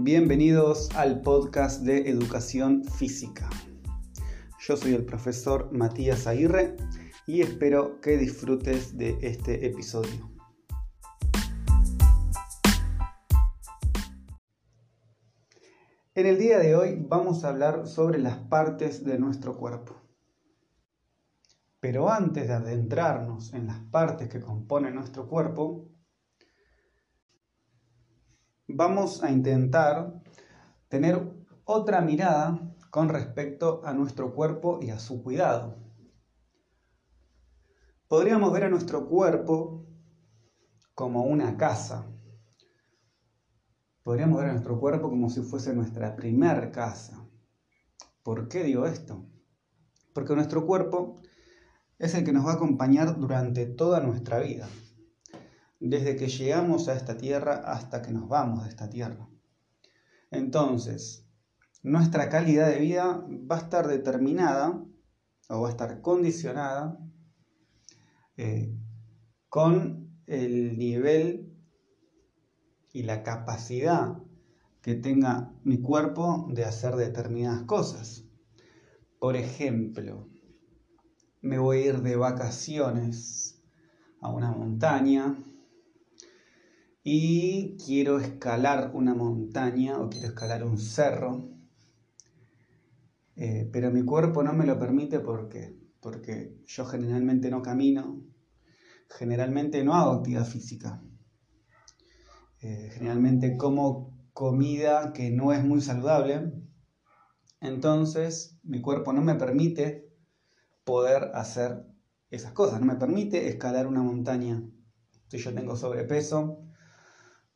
Bienvenidos al podcast de Educación Física. Yo soy el profesor Matías Aguirre y espero que disfrutes de este episodio. En el día de hoy vamos a hablar sobre las partes de nuestro cuerpo. Pero antes de adentrarnos en las partes que componen nuestro cuerpo, vamos a intentar tener otra mirada con respecto a nuestro cuerpo y a su cuidado. Podríamos ver a nuestro cuerpo como una casa. Podríamos ver a nuestro cuerpo como si fuese nuestra primer casa. ¿Por qué digo esto? Porque nuestro cuerpo es el que nos va a acompañar durante toda nuestra vida desde que llegamos a esta tierra hasta que nos vamos de esta tierra. Entonces, nuestra calidad de vida va a estar determinada o va a estar condicionada eh, con el nivel y la capacidad que tenga mi cuerpo de hacer determinadas cosas. Por ejemplo, me voy a ir de vacaciones a una montaña y quiero escalar una montaña o quiero escalar un cerro, eh, pero mi cuerpo no me lo permite porque, porque yo generalmente no camino, generalmente no hago actividad física, eh, generalmente como comida que no es muy saludable, entonces mi cuerpo no me permite poder hacer esas cosas, no me permite escalar una montaña. Si yo tengo sobrepeso,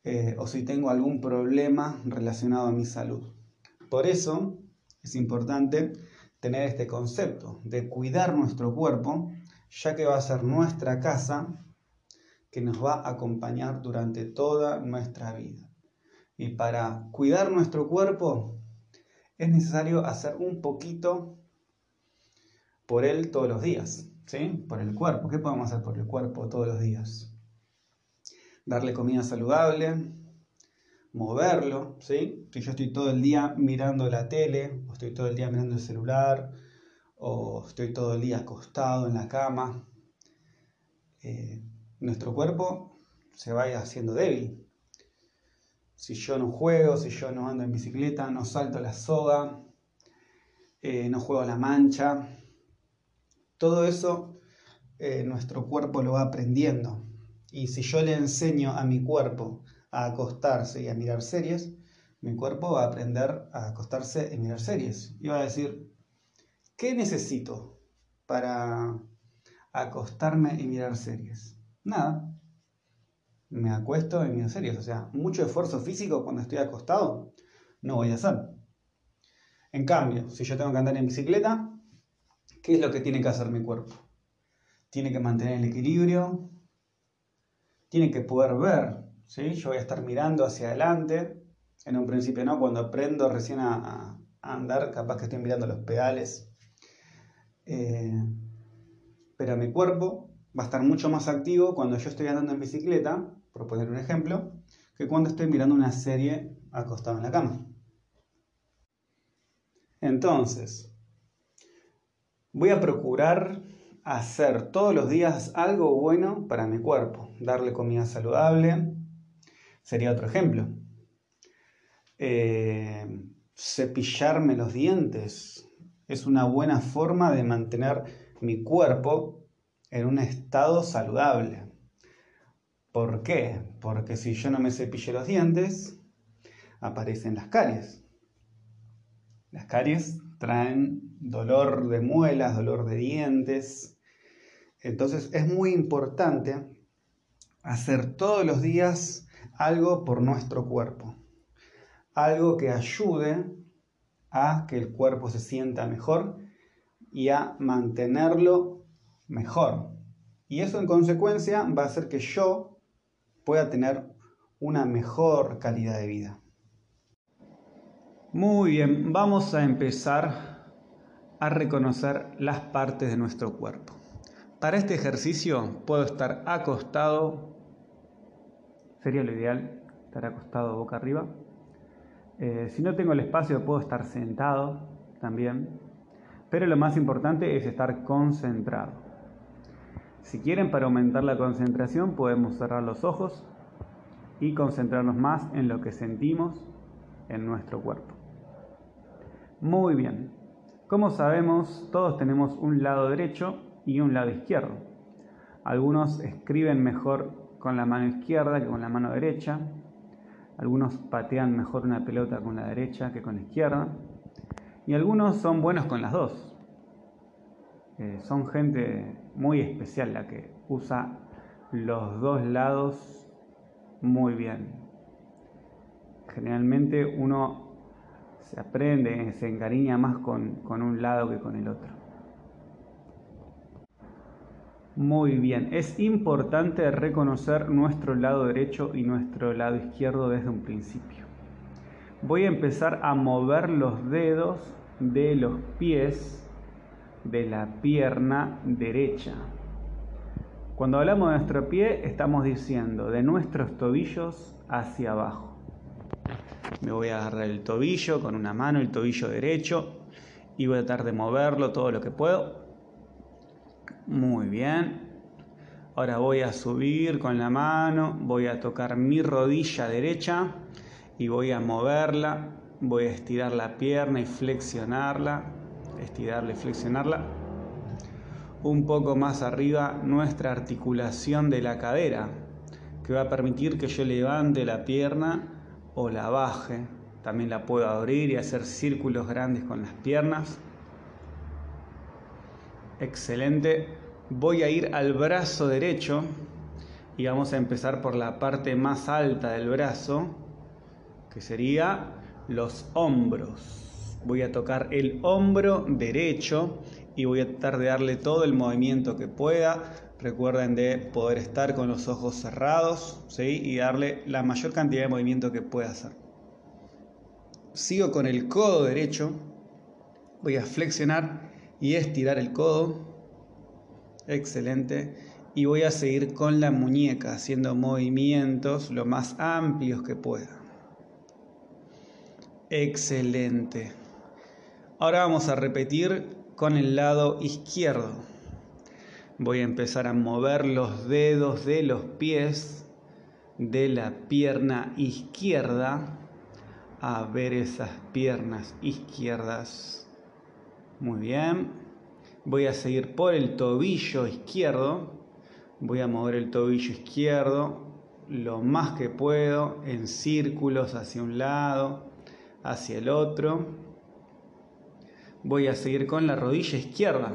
eh, o si tengo algún problema relacionado a mi salud. Por eso es importante tener este concepto de cuidar nuestro cuerpo, ya que va a ser nuestra casa que nos va a acompañar durante toda nuestra vida. Y para cuidar nuestro cuerpo es necesario hacer un poquito por él todos los días, ¿sí? Por el cuerpo. ¿Qué podemos hacer por el cuerpo todos los días? Darle comida saludable, moverlo, ¿sí? Si yo estoy todo el día mirando la tele, o estoy todo el día mirando el celular, o estoy todo el día acostado en la cama, eh, nuestro cuerpo se va haciendo débil. Si yo no juego, si yo no ando en bicicleta, no salto la soga, eh, no juego la mancha, todo eso eh, nuestro cuerpo lo va aprendiendo. Y si yo le enseño a mi cuerpo a acostarse y a mirar series, mi cuerpo va a aprender a acostarse y mirar series. Y va a decir, ¿qué necesito para acostarme y mirar series? Nada. Me acuesto y miro series. O sea, mucho esfuerzo físico cuando estoy acostado no voy a hacer. En cambio, si yo tengo que andar en bicicleta, ¿qué es lo que tiene que hacer mi cuerpo? Tiene que mantener el equilibrio, tiene que poder ver, ¿sí? Yo voy a estar mirando hacia adelante, en un principio no, cuando aprendo recién a, andar, capaz que estoy mirando los pedales, eh, pero mi cuerpo va a estar mucho más activo cuando yo estoy andando en bicicleta, por poner un ejemplo, que cuando estoy mirando una serie acostado en la cama. Entonces, voy a procurar hacer todos los días algo bueno para mi cuerpo, darle comida saludable, sería otro ejemplo. Eh, cepillarme los dientes es una buena forma de mantener mi cuerpo en un estado saludable. ¿Por qué? Porque si yo no me cepillo los dientes, aparecen las caries. Las caries traen dolor de muelas, dolor de dientes. Entonces es muy importante hacer todos los días algo por nuestro cuerpo. Algo que ayude a que el cuerpo se sienta mejor y a mantenerlo mejor. Y eso en consecuencia va a hacer que yo pueda tener una mejor calidad de vida. Muy bien, vamos a empezar a reconocer las partes de nuestro cuerpo. Para este ejercicio puedo estar acostado, sería lo ideal, estar acostado boca arriba. Eh, si no tengo el espacio puedo estar sentado también, pero lo más importante es estar concentrado. Si quieren para aumentar la concentración podemos cerrar los ojos y concentrarnos más en lo que sentimos en nuestro cuerpo. Muy bien. Como sabemos, todos tenemos un lado derecho y un lado izquierdo. Algunos escriben mejor con la mano izquierda que con la mano derecha. Algunos patean mejor una pelota con la derecha que con la izquierda. Y algunos son buenos con las dos. Eh, son gente muy especial la que usa los dos lados muy bien. Generalmente uno se aprende, se encariña más con, con un lado que con el otro. Muy bien, es importante reconocer nuestro lado derecho y nuestro lado izquierdo desde un principio. Voy a empezar a mover los dedos de los pies de la pierna derecha. Cuando hablamos de nuestro pie, estamos diciendo de nuestros tobillos hacia abajo. Me voy a agarrar el tobillo con una mano, el tobillo derecho, y voy a tratar de moverlo todo lo que puedo. Muy bien. Ahora voy a subir con la mano, voy a tocar mi rodilla derecha y voy a moverla. Voy a estirar la pierna y flexionarla, estirarla y flexionarla. Un poco más arriba nuestra articulación de la cadera, que va a permitir que yo levante la pierna o la baje. También la puedo abrir y hacer círculos grandes con las piernas. Excelente. Voy a ir al brazo derecho y vamos a empezar por la parte más alta del brazo, que sería los hombros. Voy a tocar el hombro derecho y voy a tratar de darle todo el movimiento que pueda. Recuerden de poder estar con los ojos cerrados ¿sí? y darle la mayor cantidad de movimiento que pueda hacer. Sigo con el codo derecho. Voy a flexionar y estirar el codo. Excelente. Y voy a seguir con la muñeca haciendo movimientos lo más amplios que pueda. Excelente. Ahora vamos a repetir con el lado izquierdo. Voy a empezar a mover los dedos de los pies de la pierna izquierda a ver esas piernas izquierdas. Muy bien. Voy a seguir por el tobillo izquierdo. Voy a mover el tobillo izquierdo lo más que puedo en círculos hacia un lado, hacia el otro. Voy a seguir con la rodilla izquierda.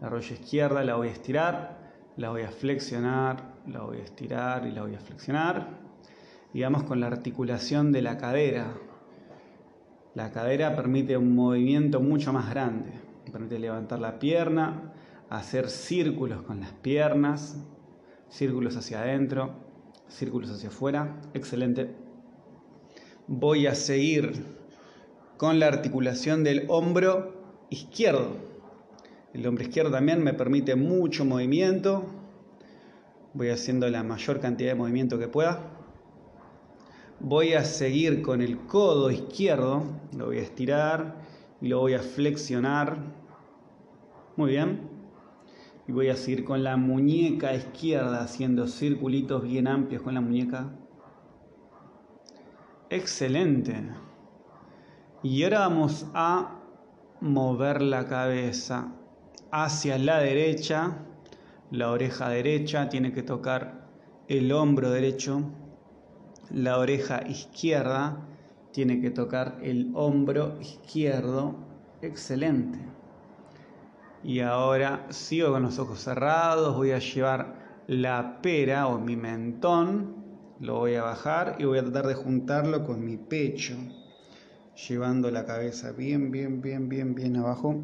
La rodilla izquierda la voy a estirar, la voy a flexionar, la voy a estirar y la voy a flexionar. Y vamos con la articulación de la cadera. La cadera permite un movimiento mucho más grande. Permite levantar la pierna, hacer círculos con las piernas, círculos hacia adentro, círculos hacia afuera. Excelente. Voy a seguir con la articulación del hombro izquierdo. El hombro izquierdo también me permite mucho movimiento. Voy haciendo la mayor cantidad de movimiento que pueda. Voy a seguir con el codo izquierdo. Lo voy a estirar y lo voy a flexionar. Muy bien. Y voy a seguir con la muñeca izquierda haciendo circulitos bien amplios con la muñeca. Excelente. Y ahora vamos a mover la cabeza hacia la derecha, la oreja derecha tiene que tocar el hombro derecho, la oreja izquierda tiene que tocar el hombro izquierdo, excelente. Y ahora sigo con los ojos cerrados, voy a llevar la pera o mi mentón, lo voy a bajar y voy a tratar de juntarlo con mi pecho, llevando la cabeza bien, bien, bien, bien, bien abajo.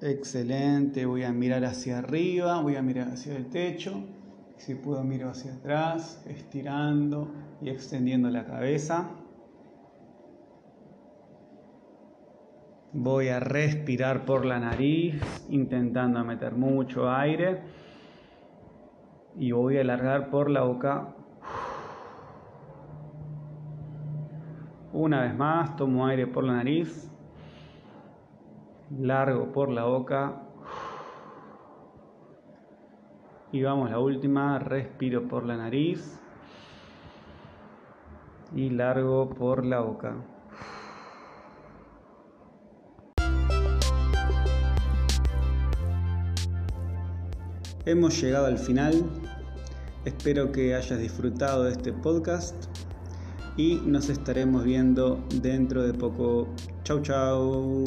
Excelente, voy a mirar hacia arriba, voy a mirar hacia el techo. Si puedo miro hacia atrás, estirando y extendiendo la cabeza. Voy a respirar por la nariz, intentando meter mucho aire. Y voy a alargar por la boca. Una vez más, tomo aire por la nariz, largo por la boca. Y vamos la última, respiro por la nariz y largo por la boca. Hemos llegado al final. Espero que hayas disfrutado de este podcast y nos estaremos viendo dentro de poco. Chau chau.